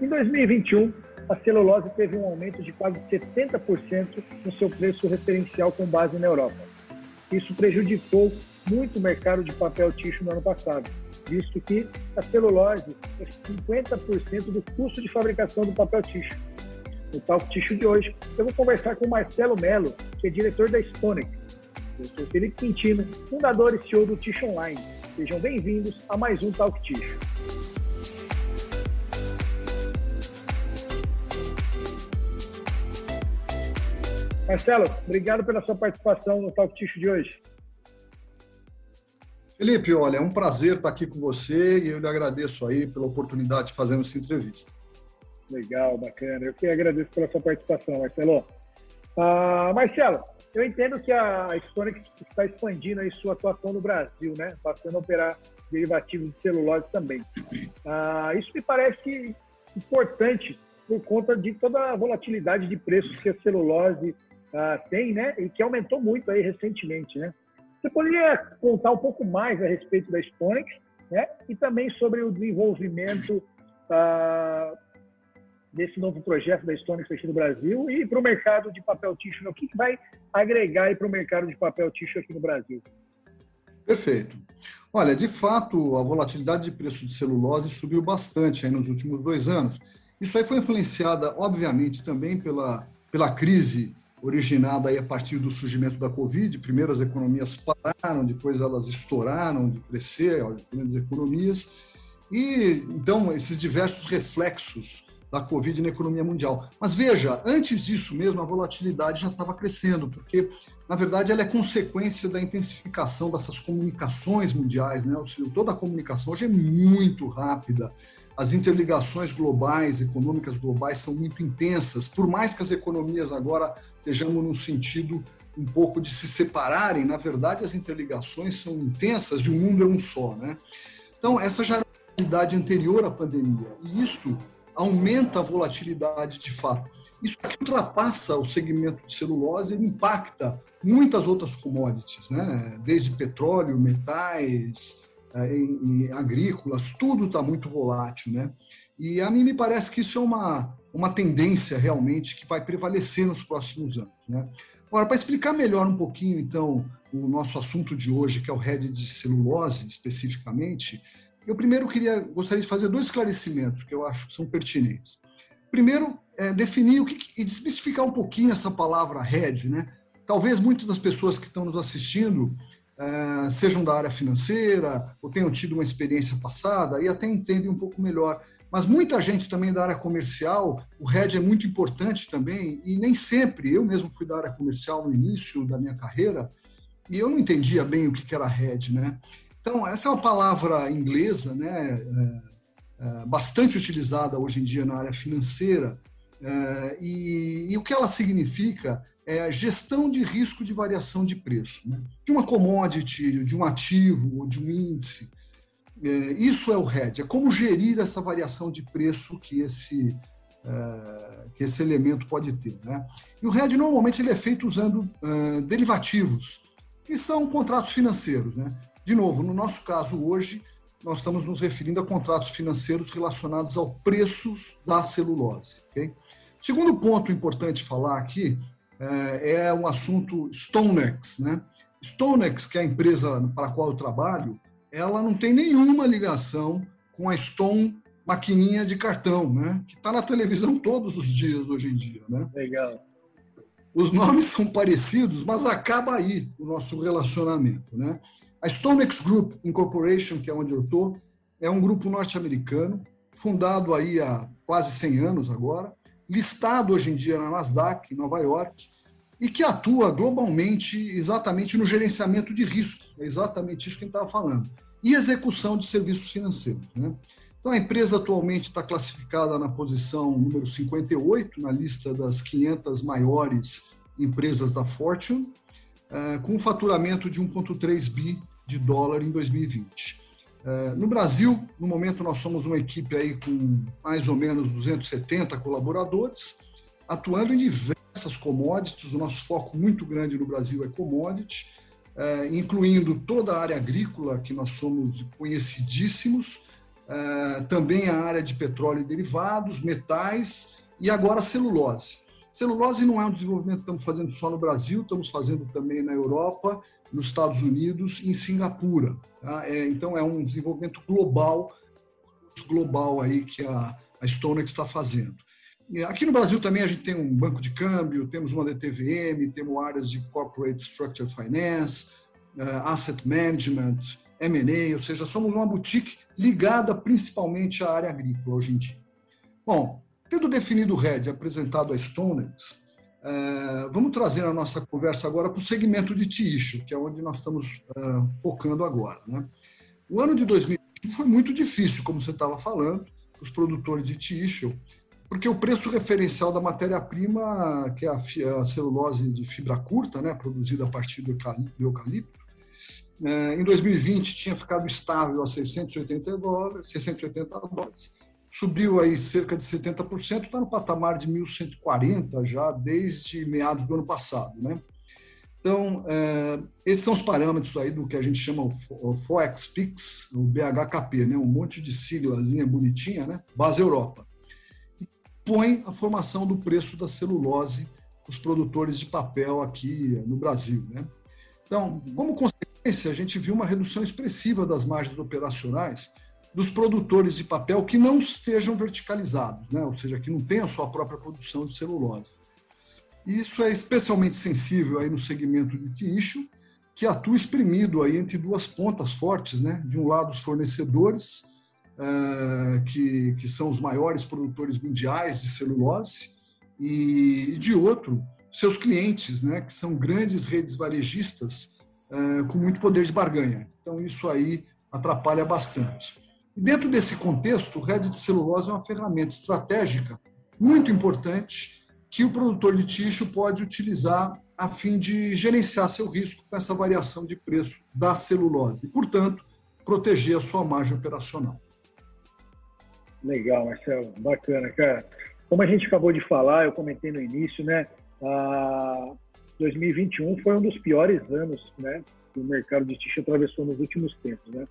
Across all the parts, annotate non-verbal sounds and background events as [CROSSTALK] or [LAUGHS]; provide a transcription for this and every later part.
Em 2021, a celulose teve um aumento de quase 70% no seu preço referencial com base na Europa. Isso prejudicou muito o mercado de papel ticho no ano passado, visto que a celulose é 50% do custo de fabricação do papel ticho. No Talk Ticho de hoje, eu vou conversar com Marcelo Melo, que é diretor da Stonic. Eu sou Felipe Quintino, fundador e CEO do Ticho Online. Sejam bem-vindos a mais um Talk Ticho. Marcelo, obrigado pela sua participação no Talk Ticho de hoje. Felipe, olha, é um prazer estar aqui com você e eu lhe agradeço aí pela oportunidade de fazer essa entrevista. Legal, bacana. Eu que agradeço pela sua participação, Marcelo. Ah, Marcelo, eu entendo que a Stonic está expandindo aí sua atuação no Brasil, né? Passando a operar derivativos de celulose também. Ah, isso me parece importante por conta de toda a volatilidade de preços que a celulose uh, tem, né? E que aumentou muito aí recentemente, né? Você poderia contar um pouco mais a respeito da Stonix, né? E também sobre o desenvolvimento uh, desse novo projeto da Stonix aqui no Brasil e para o mercado de papel tixo, né? o que, que vai agregar para o mercado de papel tixo aqui no Brasil? Perfeito. Olha, de fato, a volatilidade de preço de celulose subiu bastante aí nos últimos dois anos. Isso aí foi influenciada, obviamente, também pela, pela crise originada aí a partir do surgimento da Covid. Primeiro as economias pararam, depois elas estouraram de crescer, as grandes economias. E então esses diversos reflexos da Covid na economia mundial. Mas veja, antes disso mesmo, a volatilidade já estava crescendo, porque, na verdade, ela é consequência da intensificação dessas comunicações mundiais. Né? Toda a comunicação hoje é muito rápida, as interligações globais, econômicas globais, são muito intensas, por mais que as economias agora estejamos num sentido um pouco de se separarem, na verdade as interligações são intensas e o mundo é um só, né? Então, essa já era a realidade anterior à pandemia, e isto aumenta a volatilidade de fato. Isso aqui ultrapassa o segmento de celulose e impacta muitas outras commodities, né? desde petróleo, metais, em, em agrícolas, tudo está muito volátil, né? E a mim me parece que isso é uma, uma tendência realmente que vai prevalecer nos próximos anos, né? Agora, para explicar melhor um pouquinho, então, o nosso assunto de hoje, que é o RED de celulose, especificamente, eu primeiro queria, gostaria de fazer dois esclarecimentos que eu acho que são pertinentes. Primeiro, é, definir o que, e desmistificar um pouquinho essa palavra RED, né? Talvez muitas das pessoas que estão nos assistindo eh, sejam da área financeira ou tenham tido uma experiência passada e até entendem um pouco melhor. Mas muita gente também da área comercial, o RED é muito importante também, e nem sempre, eu mesmo fui da área comercial no início da minha carreira, e eu não entendia bem o que era RED, né? Então, essa é uma palavra inglesa, né, é, é, bastante utilizada hoje em dia na área financeira, é, e, e, o que ela significa é a gestão de risco de variação de preço, né? de uma commodity, de um ativo ou de um índice. É, isso é o hedge, é como gerir essa variação de preço que esse, é, que esse elemento pode ter. Né? E o hedge normalmente ele é feito usando derivativos, que são contratos financeiros. Né? De novo, no nosso caso hoje, nós estamos nos referindo a contratos financeiros relacionados ao preços da celulose. Okay? Segundo ponto importante falar aqui é, é um assunto Stonex. Né? Stonex, que é a empresa para a qual eu trabalho, ela não tem nenhuma ligação com a Stone maquininha de cartão, né? que está na televisão todos os dias hoje em dia. Né? Legal. Os nomes são parecidos, mas acaba aí o nosso relacionamento. Né? A Stonex Group Incorporation, que é onde eu estou, é um grupo norte-americano, fundado aí há quase 100 anos agora, listado hoje em dia na Nasdaq, em Nova York, e que atua globalmente exatamente no gerenciamento de risco, é exatamente isso que a gente estava falando, e execução de serviços financeiros. Né? Então, a empresa atualmente está classificada na posição número 58 na lista das 500 maiores empresas da Fortune, eh, com um faturamento de 1,3 bi de dólar em 2020. É, no Brasil, no momento, nós somos uma equipe aí com mais ou menos 270 colaboradores, atuando em diversas commodities. O nosso foco muito grande no Brasil é commodity, é, incluindo toda a área agrícola, que nós somos conhecidíssimos, uh, também a área de petróleo e derivados, metais e agora celulose. Celulose não é um desenvolvimento que estamos fazendo só no Brasil, estamos fazendo também na Europa, nos Estados Unidos e em Singapura. Tá? É, então, é um desenvolvimento global, global aí que a, a Stonex está fazendo. Aqui no Brasil também a gente tem um banco de câmbio, temos uma DTVM, temos áreas de Corporate Structure Finance, uh, Asset Management, M&A, ou seja, somos uma boutique ligada principalmente à área agrícola hoje em dia. Bom, tendo definido o RED apresentado a Stonex, uh, vamos trazer a nossa conversa agora para o segmento de tissue, que é onde nós estamos uh, focando agora. Né? O ano de 2021 foi muito difícil, como você estava falando, os produtores de tissue, porque o preço referencial da matéria-prima, que é a, celulose de fibra curta, né, produzida a partir do eucalipto, é, em 2020 tinha ficado estável a 680 dólares, 680 dólares, subiu aí cerca de 70%, está no patamar de 1.140 já desde meados do ano passado, né? Então, é, esses são os parâmetros aí do que a gente chama o FOEX-PIX, o BHKP, né? um monte de siglazinha bonitinha, né? base Europa expõe a formação do preço da celulose os produtores de papel aqui no Brasil. Né? Então, como consequência, a gente viu uma redução expressiva das margens operacionais dos produtores de papel que não estejam verticalizados, né? ou seja, que não tenham sua própria produção de celulose. Isso é especialmente sensível aí no segmento de tissue, que atua espremido aí entre duas pontas fortes, né? De um lado os fornecedores uh, que, que são os maiores produtores mundiais de celulose, e, e de outro, seus clientes, né, que são grandes redes varejistas uh, com muito poder de barganha. Então, isso aí atrapalha bastante. E dentro desse contexto, o rede de celulose é uma ferramenta estratégica muito importante que o produtor de tixo pode utilizar a fim de gerenciar seu risco com essa variação de preço da celulose e, portanto, proteger a sua margem operacional. Legal, Marcelo. Bacana, cara. Como a gente acabou de falar, eu comentei no início, né? A 2021 foi um dos piores anos, né? Que o mercado de tixo atravessou nos últimos tempos, né?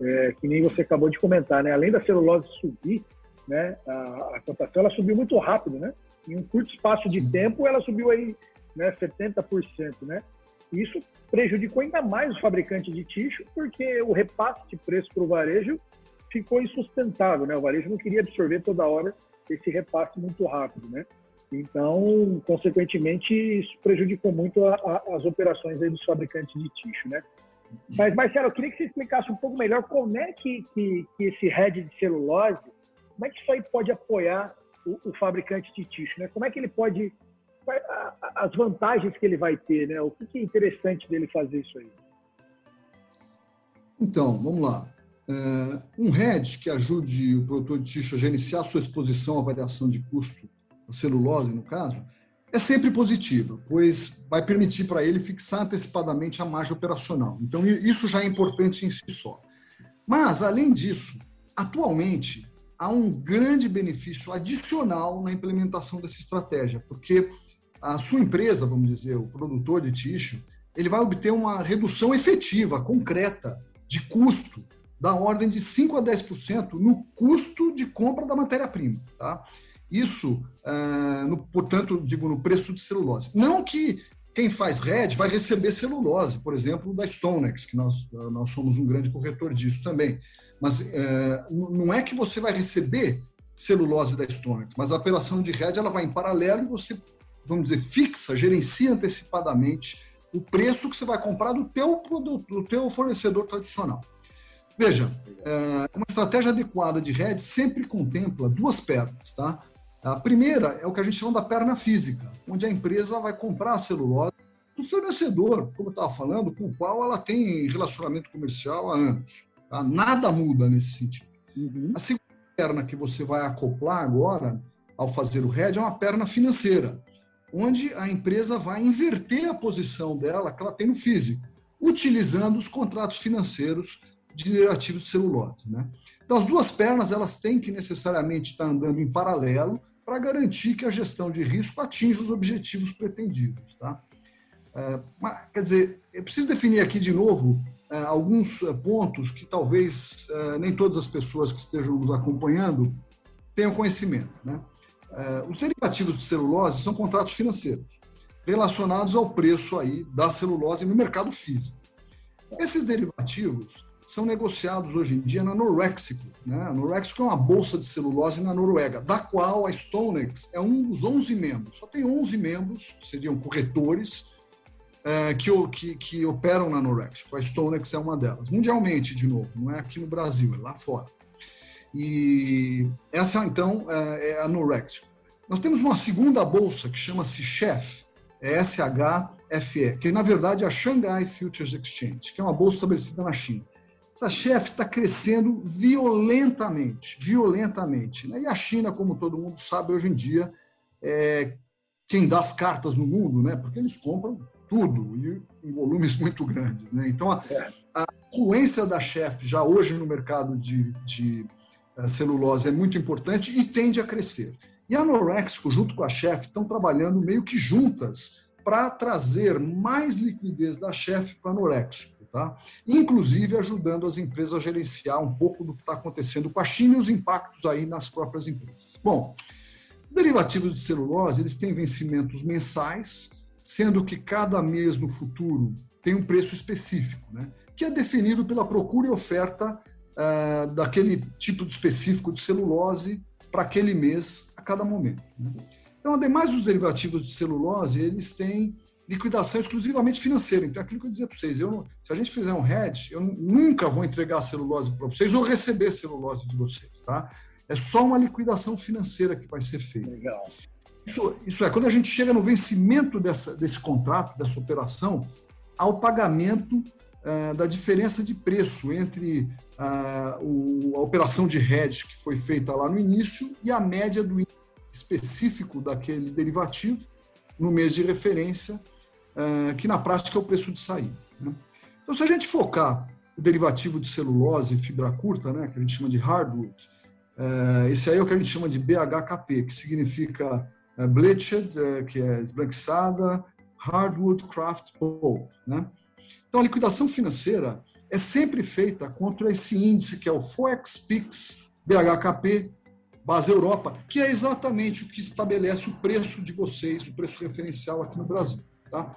É, que nem você acabou de comentar, né? Além da celulose subir, né? A, a cotação ela subiu muito rápido, né? Em um curto espaço de tempo, ela subiu aí, né? 70%, né? Isso prejudicou ainda mais o fabricante de tixo, porque o repasse de preço para o varejo ficou insustentável, né? O varejo não queria absorver toda hora esse repasse muito rápido, né? Então, consequentemente, isso prejudicou muito a, a, as operações dos fabricantes de tixo, né? Mas, Marcelo, eu queria que você explicasse um pouco melhor como é que, que, que esse head de celulose, como é que isso aí pode apoiar o, o fabricante de tixo, né? Como é que ele pode, as vantagens que ele vai ter, né? O que é interessante dele fazer isso aí? Então, vamos lá. Uh, um hedge que ajude o produtor de tixo a gerenciar sua exposição à variação de custo da celulose, no caso, é sempre positivo, pois vai permitir para ele fixar antecipadamente a margem operacional. Então, isso já é importante em si só. Mas, além disso, atualmente, há um grande benefício adicional na implementação dessa estratégia, porque a sua empresa, vamos dizer, o produtor de tixo, ele vai obter uma redução efetiva, concreta, de custo da ordem de 5 a 10% no custo de compra da matéria-prima. Tá? Isso, uh, no, portanto, digo, no preço de celulose. Não que quem faz RED vai receber celulose, por exemplo, da Stonex, que nós, nós somos um grande corretor disso também. Mas uh, não é que você vai receber celulose da Stonex, mas a operação de RED ela vai em paralelo e você, vamos dizer, fixa, gerencia antecipadamente o preço que você vai comprar do teu produto, do teu fornecedor tradicional. Veja, é, uma estratégia adequada de hedge sempre contempla duas pernas, tá? A primeira é o que a gente chama da perna física, onde a empresa vai comprar a celulose do fornecedor, como eu estava falando, com o qual ela tem relacionamento comercial há anos. Tá? Nada muda nesse sentido. Uhum. A segunda perna que você vai acoplar agora, ao fazer o hedge, é uma perna financeira, onde a empresa vai inverter a posição dela que ela tem no físico, utilizando os contratos financeiros de ativos de celulose. Né? Então, as duas pernas elas têm que necessariamente estar andando em paralelo para garantir que a gestão de risco atinja os objetivos pretendidos. Tá? É, mas, quer dizer, eu preciso definir aqui de novo é, alguns é, pontos que talvez é, nem todas as pessoas que estejam nos acompanhando tenham conhecimento. Né? Os derivativos de celulose são contratos financeiros relacionados ao preço aí da celulose no mercado físico. Esses derivativos são negociados hoje em dia na Norexico. Né? A Norexico é uma bolsa de celulose na Noruega, da qual a Stonex é um dos 11 membros. Só tem 11 membros, que seriam corretores, é, que, que, que, operam na Norexico. A Stonex é uma delas. Mundialmente, de novo, não é aqui no Brasil, é lá fora. E essa, então, é, é a Norexico. Nós temos uma segunda bolsa que chama-se Chef, é SHFE, que na verdade é a Shanghai Futures Exchange, que é uma bolsa estabelecida na China. Essa chefe está crescendo violentamente, violentamente. Né? E a China, como todo mundo sabe hoje em dia, é quem dá as cartas no mundo, né? porque eles compram tudo e em volumes [LAUGHS] muito grandes. Né? Então, a, a influência da chefe já hoje no mercado de, de uh, celulose é muito importante e tende a crescer. E a Norexco, junto com a chefe, estão trabalhando meio que juntas para trazer mais liquidez da chefe para a Norexco tá? inclusive ajudando as empresas a gerenciar um pouco do que está acontecendo com a China e os impactos aí nas próprias empresas. Bom, derivativos de celulose eles têm vencimentos mensais, sendo que cada mês no futuro tem um preço específico, né? que é definido pela procura e oferta uh, daquele tipo de específico de celulose para aquele mês a cada momento. Né? Então, ademais dos derivativos de celulose, eles têm liquidação exclusivamente financeira. Então, é aquilo que eu dizia para vocês, eu, se a gente fizer um hedge, eu nunca vou entregar celulose para vocês ou receber celulose de vocês, tá? É só uma liquidação financeira que vai ser feita. Legal. Isso, isso é, quando a gente chega no vencimento dessa, desse contrato, dessa operação, ao pagamento uh, da diferença de preço entre uh, o, a operação de hedge que foi feita lá no início e a média do específico daquele derivativo no mês de referência é, que na prática é o preço de saída. Né? Então, se a gente focar o derivativo de celulose e fibra curta, né, que a gente chama de hardwood, é, esse aí é o que a gente chama de BHKP, que significa é, bleached, que é esbranquiçada, hardwood craft pulp. Né? Então, a liquidação financeira é sempre feita contra esse índice que é o FOEX-PIX BHKP base Europa, que é exatamente o que estabelece o preço de vocês, o preço referencial aqui no Brasil. Tá?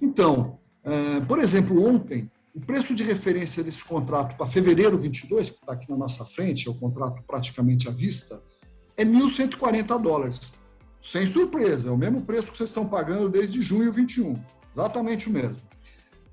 Então, é, por exemplo, ontem, o preço de referência desse contrato para fevereiro 22, que está aqui na nossa frente, é o contrato praticamente à vista, é 1.140 dólares. Sem surpresa, é o mesmo preço que vocês estão pagando desde junho 21. Exatamente o mesmo.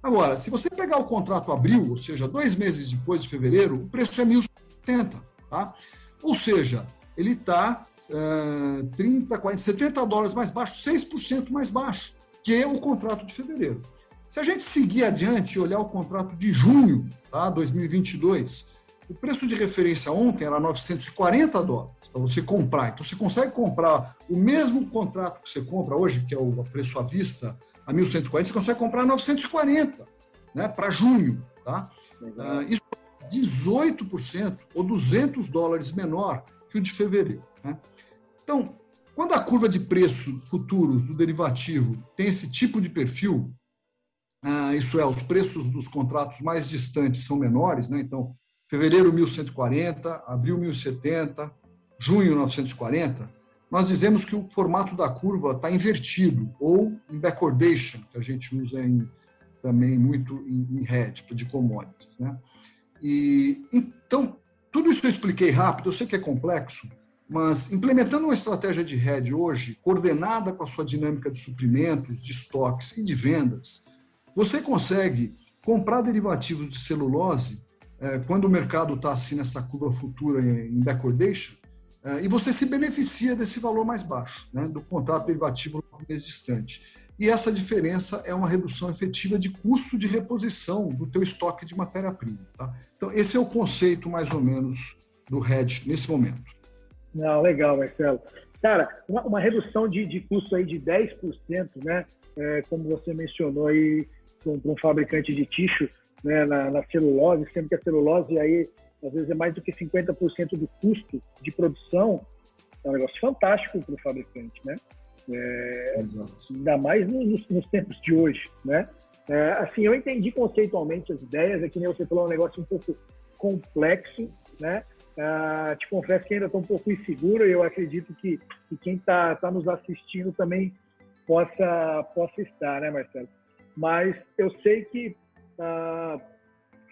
Agora, se você pegar o contrato abril, ou seja, dois meses depois de fevereiro, o preço é 1.070. Tá? Ou seja, ele está uh, 30, 40, 70 dólares mais baixo, 6% mais baixo que é o contrato de fevereiro. Se a gente seguir adiante e olhar o contrato de junho, tá, 2022, o preço de referência ontem era 940 dólares para você comprar. Então, você consegue comprar o mesmo contrato que você compra hoje, que é o preço à vista, a 1.140, você consegue comprar a 940 né, para junho. Tá? Uh, isso é 18% ou 200 dólares menor que o de fevereiro. Né? Então, quando a curva de preço futuros do derivativo tem esse tipo de perfil, ah, isso é, os preços dos contratos mais distantes são menores, né? então, fevereiro 1140, abril 1070, junho 940, nós dizemos que o formato da curva está invertido, ou em backwardation, que a gente usa em, também muito em, em hedge, de commodities. Né? E, então, tudo isso eu expliquei rápido, eu sei que é complexo, mas implementando uma estratégia de hedge hoje, coordenada com a sua dinâmica de suprimentos, de estoques e de vendas, você consegue comprar derivativos de celulose é, quando o mercado está assim nessa curva futura em backwardation, é, e você se beneficia desse valor mais baixo, né, do contrato derivativo no mês distante. E essa diferença é uma redução efetiva de custo de reposição do teu estoque de matéria-prima. Tá? Então, esse é o conceito, mais ou menos, do hedge nesse momento. Não, legal, Marcelo. Cara, uma, uma redução de, de custo aí de 10%, né? É, como você mencionou aí, para um, um, fabricante de ticho, né, na, na, celulose, sendo que a celulose aí, às vezes, é mais do que 50% do custo de produção, é um negócio fantástico para o fabricante, né? É, ainda mais nos, nos, tempos de hoje, né? É, assim, eu entendi conceitualmente as ideias, é que nem você falou, é um negócio um pouco complexo, né? Uh, te confesso que ainda estou um pouco inseguro e eu acredito que, que quem está tá nos assistindo também possa, possa estar, né, Marcelo? Mas eu sei que, uh,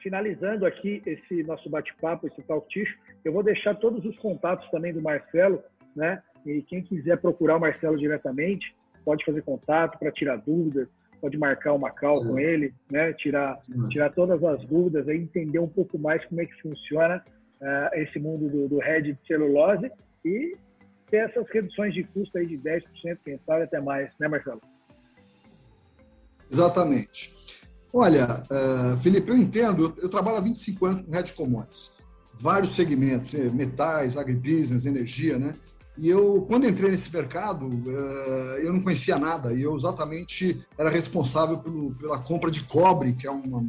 finalizando aqui esse nosso bate-papo, esse talk ticho, eu vou deixar todos os contatos também do Marcelo, né? E quem quiser procurar o Marcelo diretamente, pode fazer contato para tirar dúvidas, pode marcar uma call com ele, né? Tirar, tirar todas as dúvidas, aí entender um pouco mais como é que funciona uh, esse mundo do, do de celulose e ter essas reduções de custo aí de 10%, quem sabe até mais, né, Marcelo? Exatamente. Olha, uh, Felipe, eu entendo, eu, trabalho há 25 anos com Red Commodities, vários segmentos, eh, metais, agribusiness, energia, né? E eu, quando entrei nesse mercado, eu não conhecia nada. E eu exatamente era responsável pelo, pela compra de cobre, que é uma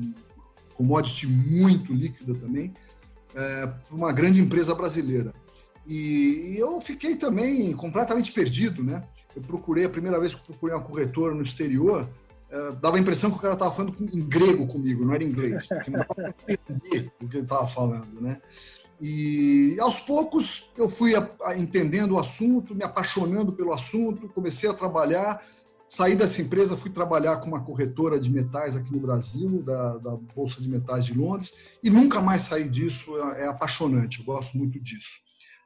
commodity muito líquida também é, para uma grande empresa brasileira. E, e, eu fiquei também completamente perdido, né? Eu procurei, a primeira vez que procurei uma corretora no exterior, é, dava a impressão que o cara estava falando em grego comigo, não era inglês, porque não dava para entender o que ele estava falando, né? E aos poucos eu fui a, a, entendendo o assunto, me apaixonando pelo assunto, comecei a trabalhar Saí dessa empresa, fui trabalhar com uma corretora de metais aqui no Brasil, da, da Bolsa de Metais de Londres, e nunca mais saí disso. É, é apaixonante, eu gosto muito disso.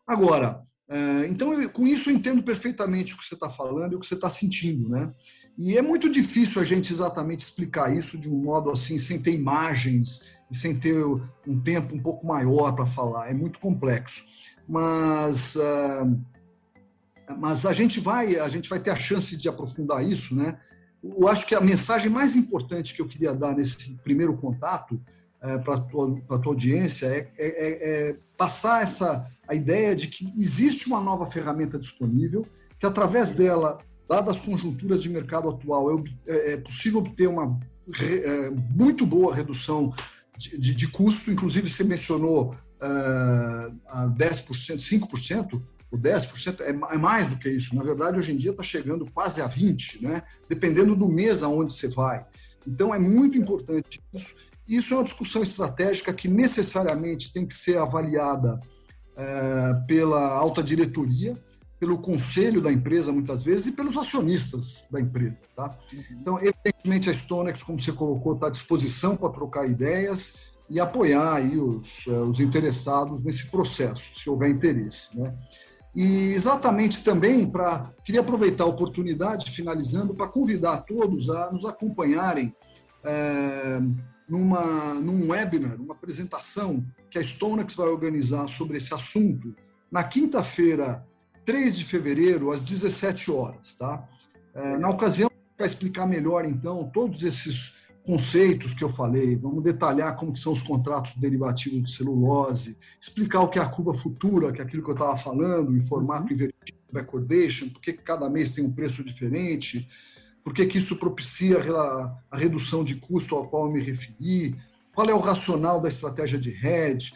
Agora, é, então, eu, com isso eu entendo perfeitamente o que você está falando e o que você está sentindo, né? E é muito difícil a gente exatamente explicar isso de um modo assim, sem ter imagens e sem ter um tempo um pouco maior para falar. É muito complexo. Mas uh, mas a gente vai a gente vai ter a chance de aprofundar isso, né? Eu acho que a mensagem mais importante que eu queria dar nesse primeiro contato é, para a tua, tua, audiência é, é, é, é, passar essa a ideia de que existe uma nova ferramenta disponível, que através dela, dadas as conjunturas de mercado atual, é, é, possível obter uma é, muito boa redução de, de, de, custo, inclusive você mencionou uh, a 10%, 5%, o 10% é, é mais do que isso. Na verdade, hoje em dia está chegando quase a 20%, né? dependendo do mês aonde você vai. Então, é muito importante isso. Isso é uma discussão estratégica que necessariamente tem que ser avaliada é, pela alta diretoria, pelo conselho da empresa, muitas vezes, e pelos acionistas da empresa. Tá? Então, evidentemente, a Stonex, como você colocou, está à disposição para trocar ideias e apoiar aí os, é, os interessados nesse processo, se houver interesse. Né? E exatamente também para. Queria aproveitar a oportunidade, finalizando, para convidar todos a nos acompanharem é, numa, num webinar, uma apresentação que a Stonex vai organizar sobre esse assunto na quinta-feira, 3 de fevereiro, às 17 horas. Tá? É, na ocasião, vai explicar melhor, então, todos esses conceitos que eu falei, vamos detalhar como que são os contratos derivativos de celulose, explicar o que é a curva futura, que é aquilo que eu estava falando, em formato invertido, backwardation, por que cada mês tem um preço diferente, por que, que isso propicia a redução de custo ao qual eu me referi, qual é o racional da estratégia de hedge,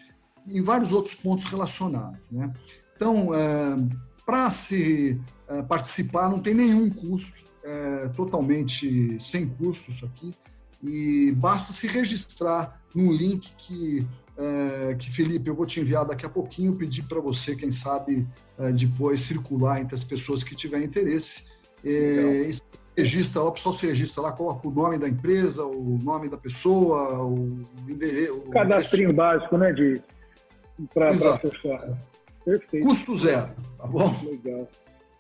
e vários outros pontos relacionados. Né? Então, é, para se é, participar, não tem nenhum custo, é totalmente sem custo isso aqui e basta se registrar num link que, é, que Felipe, eu vou te enviar daqui a pouquinho, pedir para você, quem sabe, é, depois circular entre as pessoas que tiverem interesse. É, registra, o pessoal se registra lá, coloca o nome da empresa, o nome da pessoa, o endereço. Cadastrinho básico, né, de para acessar. Perfeito. Custo zero, tá bom? Legal.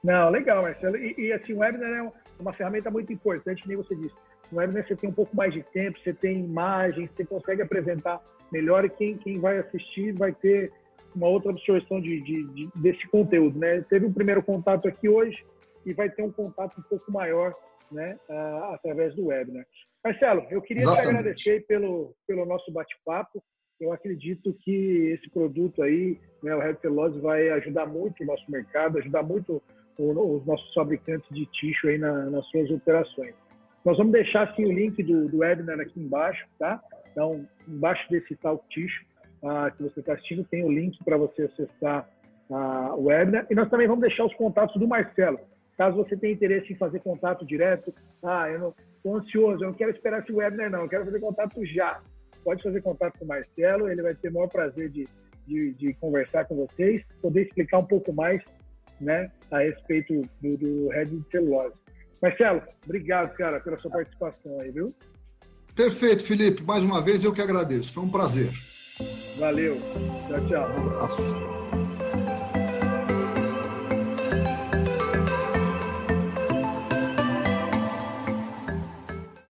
Não, legal, Marcelo. E, e assim, o webinar é uma ferramenta muito importante, nem você disse no webinar você tem um pouco mais de tempo, você tem imagens, você consegue apresentar melhor e quem, quem vai assistir vai ter uma outra absorção de, de, de, desse conteúdo, né? Teve um primeiro contato aqui hoje e vai ter um contato um pouco maior, né, uh, através do webinar. Marcelo, eu queria Exatamente. te agradecer pelo, pelo nosso bate-papo. Eu acredito que esse produto aí, né, o Red Celulose, vai ajudar muito o nosso mercado, ajudar muito os nossos fabricantes de tixo aí na, nas suas operações. Nós vamos deixar assim, o link do, do webinar aqui embaixo, tá? Então, embaixo desse talk ticho uh, que você está assistindo, tem o link para você acessar uh, o webinar. E nós também vamos deixar os contatos do Marcelo. Caso você tenha interesse em fazer contato direto, ah, eu não estou ansioso, eu não quero esperar esse webinar, não, eu quero fazer contato já. Pode fazer contato com o Marcelo, ele vai ter o maior prazer de, de, de conversar com vocês, poder explicar um pouco mais né, a respeito do, do Red de celulose. Marcelo, obrigado, cara, pela sua participação aí, viu? Perfeito, Felipe. Mais uma vez eu que agradeço. Foi um prazer. Valeu. Tchau, tchau. Um abraço.